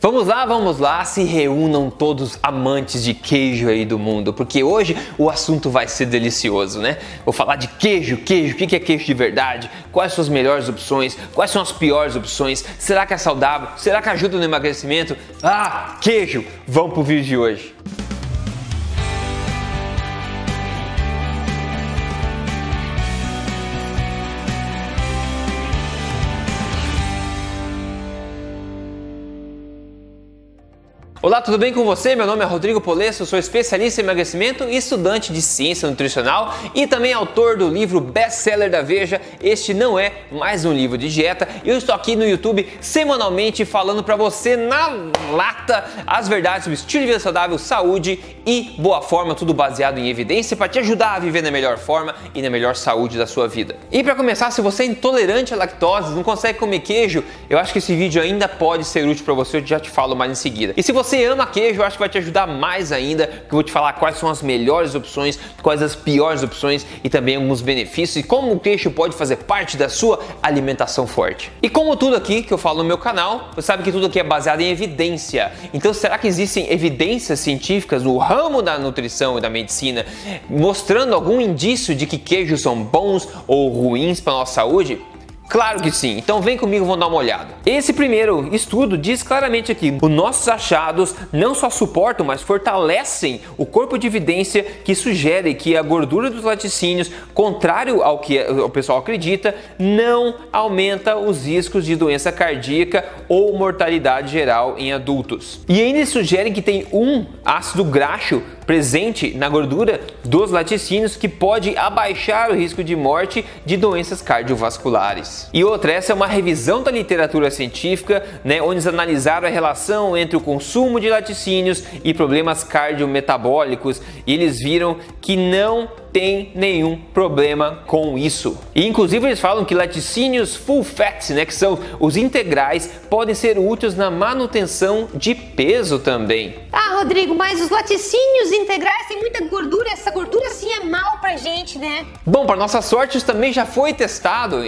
Vamos lá, vamos lá, se reúnam todos amantes de queijo aí do mundo, porque hoje o assunto vai ser delicioso, né? Vou falar de queijo, queijo, o que é queijo de verdade, quais são as melhores opções, quais são as piores opções, será que é saudável, será que ajuda no emagrecimento? Ah, queijo! Vamos pro vídeo de hoje. Olá, tudo bem com você? Meu nome é Rodrigo Polesso, sou especialista em emagrecimento e estudante de ciência nutricional e também autor do livro best-seller da Veja. Este não é mais um livro de dieta. Eu estou aqui no YouTube semanalmente falando para você na lata as verdades sobre estilo de vida saudável, saúde e boa forma, tudo baseado em evidência para te ajudar a viver na melhor forma e na melhor saúde da sua vida. E para começar, se você é intolerante à lactose, não consegue comer queijo, eu acho que esse vídeo ainda pode ser útil para você, eu já te falo mais em seguida. E se você você ama queijo, eu acho que vai te ajudar mais ainda, porque eu vou te falar quais são as melhores opções, quais as piores opções e também alguns benefícios e como o queijo pode fazer parte da sua alimentação forte. E como tudo aqui que eu falo no meu canal, você sabe que tudo aqui é baseado em evidência. Então, será que existem evidências científicas no ramo da nutrição e da medicina mostrando algum indício de que queijos são bons ou ruins para nossa saúde? Claro que sim, então vem comigo, vamos dar uma olhada. Esse primeiro estudo diz claramente aqui: os nossos achados não só suportam, mas fortalecem o corpo de evidência que sugere que a gordura dos laticínios, contrário ao que o pessoal acredita, não aumenta os riscos de doença cardíaca ou mortalidade geral em adultos. E ainda sugerem que tem um ácido graxo presente na gordura dos laticínios que pode abaixar o risco de morte de doenças cardiovasculares. E outra, essa é uma revisão da literatura científica, né, onde eles analisaram a relação entre o consumo de laticínios e problemas cardiometabólicos e eles viram que não tem nenhum problema com isso. E inclusive eles falam que laticínios full fat, né, que são os integrais, podem ser úteis na manutenção de peso também. Ah, Rodrigo, mas os laticínios integrais têm muita gordura, essa gordura sim é mal pra gente, né? Bom, para nossa sorte, isso também já foi testado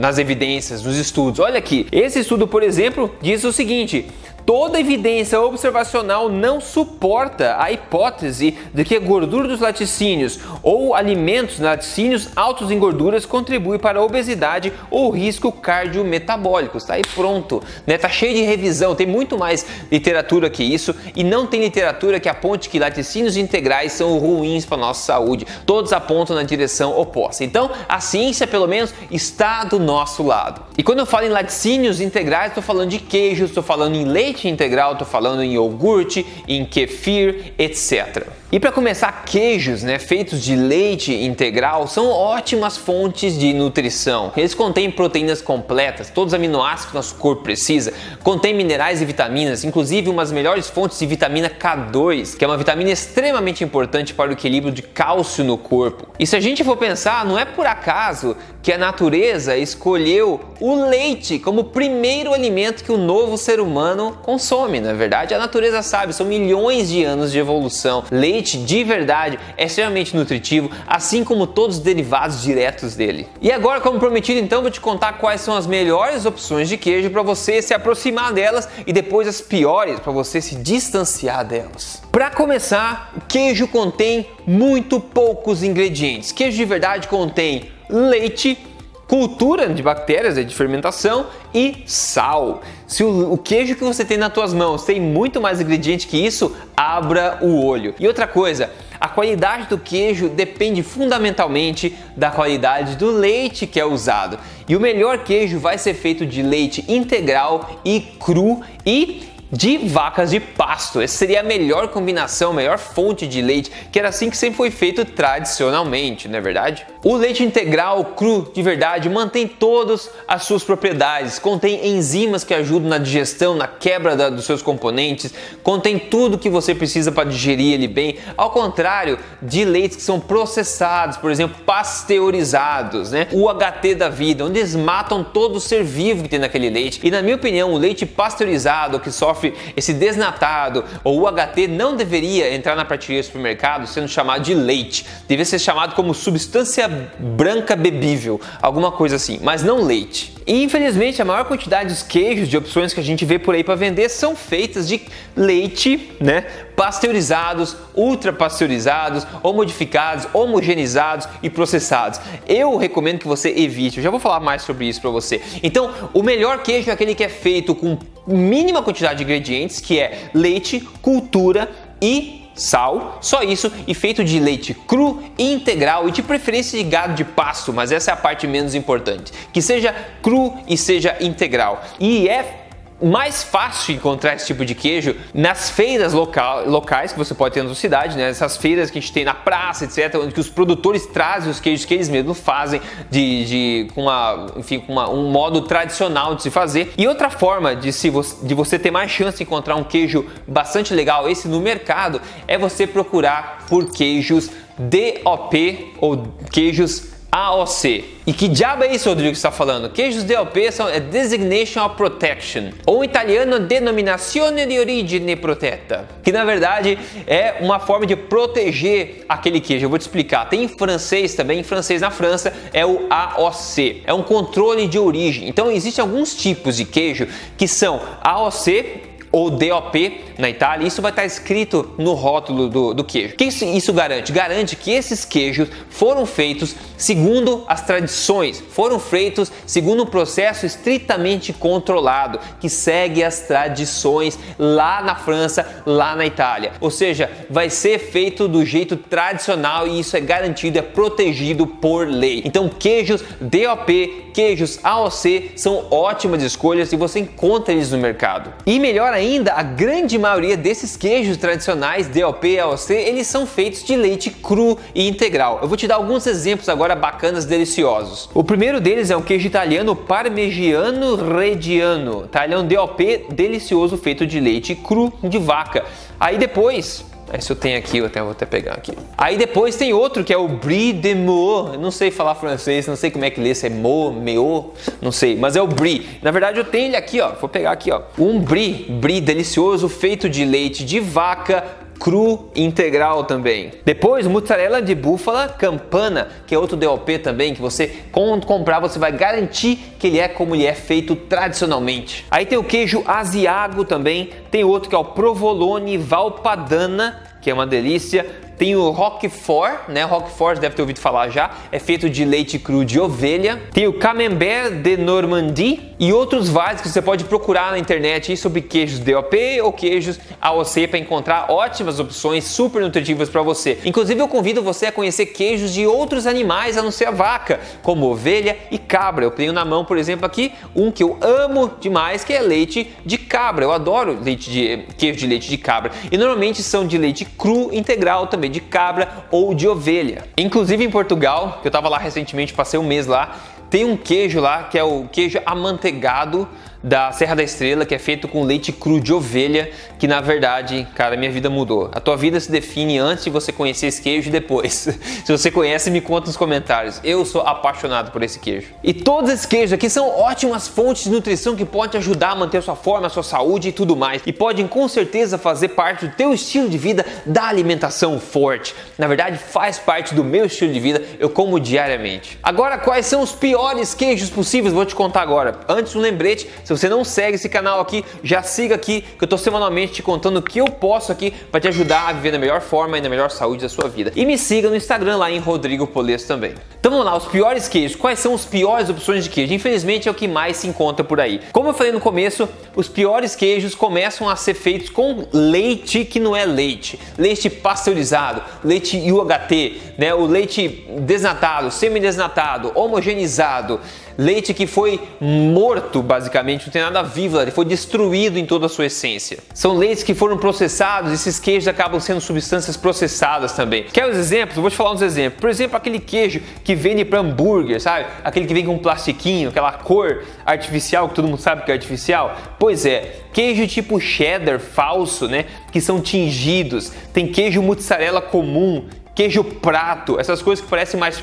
nas evidências, nos estudos. Olha aqui, esse estudo, por exemplo, diz o seguinte: Toda evidência observacional não suporta a hipótese de que a gordura dos laticínios ou alimentos laticínios altos em gorduras contribui para a obesidade ou risco cardiometabólico. Está aí pronto, né? Tá cheio de revisão, tem muito mais literatura que isso e não tem literatura que aponte que laticínios integrais são ruins para nossa saúde. Todos apontam na direção oposta. Então, a ciência pelo menos está do nosso lado. E quando eu falo em laticínios integrais, estou falando de queijo, estou falando em leite leite integral, estou falando em iogurte, em kefir, etc. E para começar, queijos né, feitos de leite integral são ótimas fontes de nutrição. Eles contêm proteínas completas, todos os aminoácidos que nosso corpo precisa, contêm minerais e vitaminas, inclusive umas melhores fontes de vitamina K2, que é uma vitamina extremamente importante para o equilíbrio de cálcio no corpo. E se a gente for pensar, não é por acaso que a natureza escolheu o leite como primeiro alimento que o novo ser humano consome, na é verdade? A natureza sabe, são milhões de anos de evolução. Leite de verdade é extremamente nutritivo, assim como todos os derivados diretos dele. E agora, como prometido, então vou te contar quais são as melhores opções de queijo para você se aproximar delas e depois as piores para você se distanciar delas. Para começar, o queijo contém muito poucos ingredientes. Queijo de verdade contém leite, cultura de bactérias de fermentação e sal. Se o, o, queijo que você tem nas suas mãos tem muito mais ingrediente que isso, abra o olho. E outra coisa, a qualidade do queijo depende fundamentalmente da qualidade do leite que é usado. E o melhor queijo vai ser feito de leite integral e cru e de vacas de pasto. Essa seria a melhor combinação, a melhor fonte de leite, que era assim que sempre foi feito tradicionalmente, não é verdade? O leite integral cru de verdade mantém todas as suas propriedades, contém enzimas que ajudam na digestão, na quebra da, dos seus componentes, contém tudo que você precisa para digerir ele bem, ao contrário de leites que são processados, por exemplo, pasteurizados, né? O HT da vida, onde eles matam todo o ser vivo que tem naquele leite. E na minha opinião, o leite pasteurizado que sofre sofre esse desnatado ou UHT não deveria entrar na prateleira do supermercado sendo chamado de leite. Deveria ser chamado como substância branca bebível, alguma coisa assim, mas não leite. E infelizmente a maior quantidade dos queijos de opções que a gente vê por aí para vender são feitas de leite, né, pasteurizados, ultra pasteurizados, ou modificados, homogeneizados e processados. Eu recomendo que você evite. Eu já vou falar mais sobre isso para você. Então, o melhor queijo é aquele que é feito com mínima quantidade de ingredientes, que é leite, cultura e sal, só isso, e feito de leite cru, integral e de preferência de gado de pasto, mas essa é a parte menos importante. Que seja cru e seja integral. E é mais fácil encontrar esse tipo de queijo nas feiras local, locais que você pode ter na sua cidade, né? Essas feiras que a gente tem na praça, etc., onde que os produtores trazem os queijos que eles mesmos fazem de, de com uma, enfim, com uma, um modo tradicional de se fazer. E outra forma de, se de você ter mais chance de encontrar um queijo bastante legal, esse no mercado, é você procurar por queijos DOP ou queijos AOC. E que diabo é isso, Rodrigo, que está falando? Queijos DOP são é Designation of Protection, ou em italiano Denominazione di Origine Protetta, que na verdade é uma forma de proteger aquele queijo. Eu vou te explicar. Tem em francês também, em francês na França é o AOC, é um controle de origem. Então existem alguns tipos de queijo que são AOC, ou DOP na Itália, isso vai estar escrito no rótulo do, do queijo. O que isso, isso garante? Garante que esses queijos foram feitos segundo as tradições, foram feitos segundo um processo estritamente controlado, que segue as tradições lá na França, lá na Itália. Ou seja, vai ser feito do jeito tradicional e isso é garantido, é protegido por lei. Então, queijos DOP, queijos AOC são ótimas escolhas e você encontra eles no mercado. E melhor ainda, a grande maioria desses queijos tradicionais DOP e AOC, eles são feitos de leite cru e integral. Eu vou te dar alguns exemplos agora bacanas, deliciosos. O primeiro deles é um queijo italiano parmegiano reggiano, italiano DOP delicioso feito de leite cru de vaca. Aí depois, esse eu tenho aqui, eu até vou até pegar aqui. Aí depois tem outro que é o Brie de Meaux. Eu não sei falar francês, não sei como é que lê, se é Mo, Meo, não sei, mas é o Brie. Na verdade eu tenho ele aqui, ó. Vou pegar aqui, ó. Um Brie, Brie delicioso, feito de leite de vaca, cru integral também. Depois, mozzarella de búfala campana, que é outro DOP também, que você quando comprar você vai garantir que ele é como ele é feito tradicionalmente. Aí tem o queijo asiago também, tem outro que é o provolone valpadana, que é uma delícia. Tem o Roquefort, né? Roquefort deve ter ouvido falar já. É feito de leite cru de ovelha. Tem o Camembert de Normandie e outros vários que você pode procurar na internet sobre queijos DOP ou queijos AOC para encontrar ótimas opções super nutritivas para você. Inclusive eu convido você a conhecer queijos de outros animais a não ser a vaca, como ovelha e cabra. Eu tenho na mão, por exemplo, aqui um que eu amo demais, que é leite de cabra. Eu adoro leite de queijo de leite de cabra. E normalmente são de leite cru integral também de cabra ou de ovelha. Inclusive em Portugal, que eu estava lá recentemente, passei um mês lá, tem um queijo lá que é o queijo amanteigado da Serra da Estrela, que é feito com leite cru de ovelha, que na verdade, cara, minha vida mudou. A tua vida se define antes de você conhecer esse queijo e depois. se você conhece, me conta nos comentários. Eu sou apaixonado por esse queijo. E todos esses queijos aqui são ótimas fontes de nutrição que podem te ajudar a manter a sua forma, a sua saúde e tudo mais. E podem com certeza fazer parte do teu estilo de vida da alimentação forte. Na verdade, faz parte do meu estilo de vida, eu como diariamente. Agora, quais são os piores queijos possíveis? Vou te contar agora. Antes, um lembrete, se você não segue esse canal aqui, já siga aqui, que eu tô semanalmente te contando o que eu posso aqui para te ajudar a viver da melhor forma e na melhor saúde da sua vida. E me siga no Instagram lá em Rodrigo Polesso também. Então vamos lá, os piores queijos. Quais são as piores opções de queijo? Infelizmente é o que mais se encontra por aí. Como eu falei no começo, os piores queijos começam a ser feitos com leite que não é leite. Leite pasteurizado, leite UHT, né? o leite desnatado, semi-desnatado, homogeneizado leite que foi morto, basicamente, não tem nada vivo, ele foi destruído em toda a sua essência. São leites que foram processados, esses queijos acabam sendo substâncias processadas também. Quer os exemplos? Vou te falar uns exemplos. Por exemplo, aquele queijo que vende para hambúrguer, sabe? Aquele que vem com um plastiquinho, aquela cor artificial que todo mundo sabe que é artificial. Pois é, queijo tipo cheddar falso, né? Que são tingidos. Tem queijo mozzarella comum queijo prato, essas coisas que parecem mais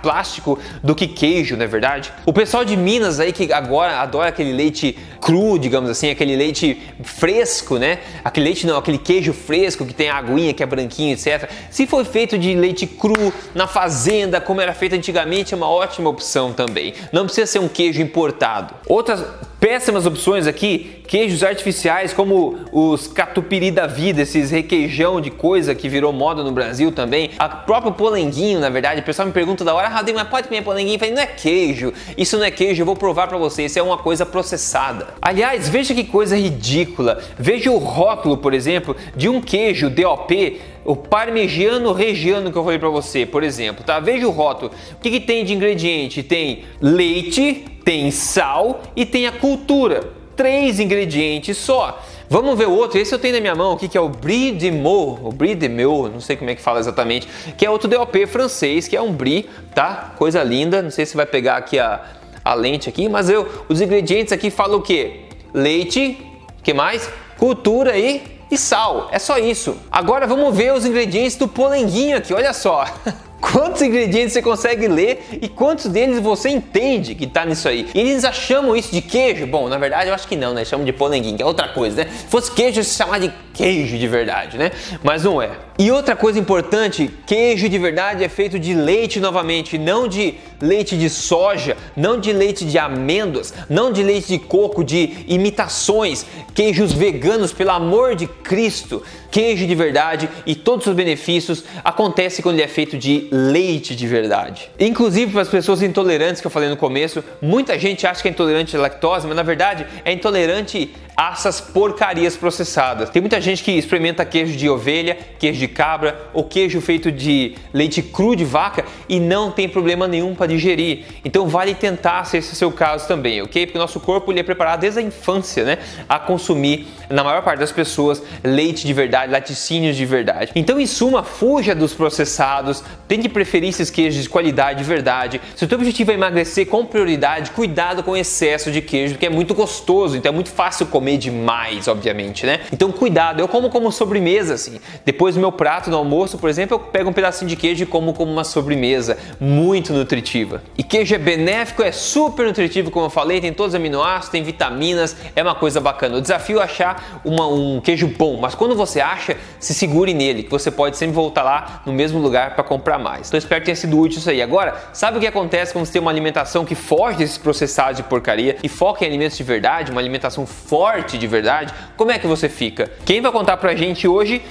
plástico do que queijo, não é verdade? O pessoal de Minas aí que agora adora aquele leite cru, digamos assim, aquele leite fresco, né? Aquele leite não, aquele queijo fresco que tem a aguinha, que é branquinho, etc. Se for feito de leite cru na fazenda, como era feito antigamente, é uma ótima opção também. Não precisa ser um queijo importado. Outras péssimas opções aqui, queijos artificiais como os catupiry da vida, esses requeijão de coisa que virou moda no Brasil também. A próprio polenguinho, na verdade, o pessoal me pergunta da hora, ah, mas pode comer polenguinho? Eu falei, não é queijo, isso não é queijo, eu vou provar para você, isso é uma coisa processada. Aliás, veja que coisa ridícula. Veja o rótulo, por exemplo, de um queijo DOP o parmegiano regiano que eu falei para você, por exemplo, tá? Veja o rótulo. O que, que, tem de ingrediente? Tem leite, tem sal e tem a cultura. Três ingredientes só. Vamos ver outro. Esse eu tenho na minha mão aqui, que é o Brie de Meaux, o Brie de Meaux, não sei como é que fala exatamente, que é outro DOP francês, que é um Brie, tá? Coisa linda. Não sei se vai pegar aqui a, a lente aqui, mas eu, os ingredientes aqui falam o quê? Leite, que mais? Cultura e e sal. É só isso. Agora vamos ver os ingredientes do polenguinho aqui, olha só. Quantos ingredientes você consegue ler e quantos deles você entende que tá nisso aí? E eles chamam isso de queijo? Bom, na verdade eu acho que não, né? Chamam de polenguinho, que é outra coisa, né? Se fosse queijo, se chamar de queijo de verdade, né? Mas não é. E outra coisa importante, queijo de verdade é feito de leite novamente, não de leite de soja, não de leite de amêndoas, não de leite de coco, de imitações, queijos veganos, pelo amor de Cristo. Queijo de verdade e todos os benefícios acontece quando ele é feito de leite de verdade. Inclusive para as pessoas intolerantes que eu falei no começo, muita gente acha que é intolerante à lactose, mas na verdade é intolerante essas porcarias processadas. Tem muita gente que experimenta queijo de ovelha, queijo de cabra ou queijo feito de leite cru de vaca e não tem problema nenhum para digerir. Então vale tentar se esse é o seu caso também, ok? Porque o nosso corpo ele é preparado desde a infância, né, a consumir na maior parte das pessoas leite de verdade, laticínios de verdade. Então em suma, fuja dos processados, tem que preferir esses queijos de qualidade de verdade. Se o teu objetivo é emagrecer com prioridade, cuidado com o excesso de queijo, porque é muito gostoso, então é muito fácil comer demais, obviamente, né? Então cuidado, eu como como sobremesa assim. Depois do meu prato no almoço, por exemplo, eu pego um pedacinho de queijo e como como uma sobremesa, muito nutritiva. E queijo é benéfico, é super nutritivo, como eu falei, tem todos os aminoácidos, tem vitaminas, é uma coisa bacana. O desafio é achar uma, um queijo bom, mas quando você acha, se segure nele, que você pode sempre voltar lá no mesmo lugar para comprar mais. Então espero que tenha sido útil isso aí. Agora, sabe o que acontece quando você tem uma alimentação que foge desses processados de porcaria e foca em alimentos de verdade, uma alimentação forte de verdade? Como é que você fica? Quem vai contar pra gente hoje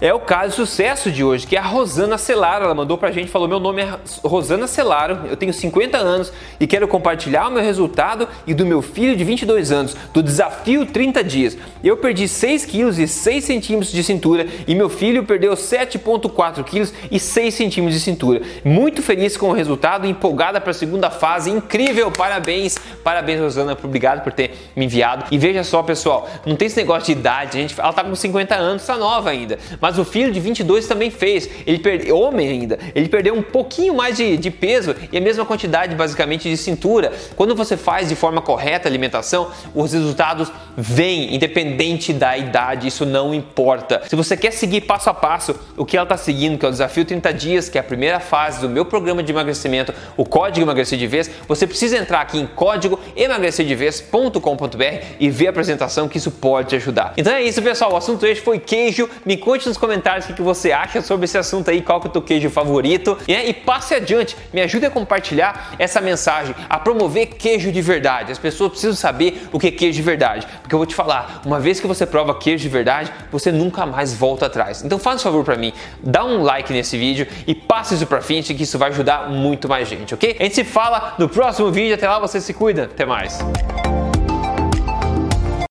é o caso de sucesso de hoje, que é a Rosana Celaro. Ela mandou pra gente, falou: Meu nome é Rosana Celaro, eu tenho 50 anos e quero compartilhar o meu resultado e do meu filho de 22 anos, do desafio 30 dias. Eu perdi 6 quilos e 6 centímetros de cintura e meu filho perdeu 7,4 quilos e 6 centímetros de cintura. Muito feliz com o resultado, empolgada para a segunda fase, incrível, parabéns, parabéns, Rosana, obrigado por ter me enviado. E veja só, pessoal, não tem esse negócio de idade, a gente, ela tá com 50 anos, tá nova ainda, mas mas o filho de 22 também fez. Ele perdeu, homem ainda, ele perdeu um pouquinho mais de, de peso e a mesma quantidade basicamente de cintura. Quando você faz de forma correta a alimentação, os resultados vêm, independente da idade, isso não importa. Se você quer seguir passo a passo o que ela está seguindo, que é o desafio 30 dias, que é a primeira fase do meu programa de emagrecimento, o código emagrecer de vez, você precisa entrar aqui em código emagrecerdevez.com.br e ver a apresentação que isso pode te ajudar. Então é isso, pessoal. O assunto hoje foi queijo. Me conte nos comentários o que você acha sobre esse assunto aí, qual que é o teu queijo favorito. Né? E passe adiante, me ajude a compartilhar essa mensagem, a promover queijo de verdade. As pessoas precisam saber o que é queijo de verdade. Porque eu vou te falar, uma vez que você prova queijo de verdade, você nunca mais volta atrás. Então faz um favor para mim, dá um like nesse vídeo e passe isso pra frente que isso vai ajudar muito mais gente, ok? A gente se fala no próximo vídeo, até lá você se cuida, até mais.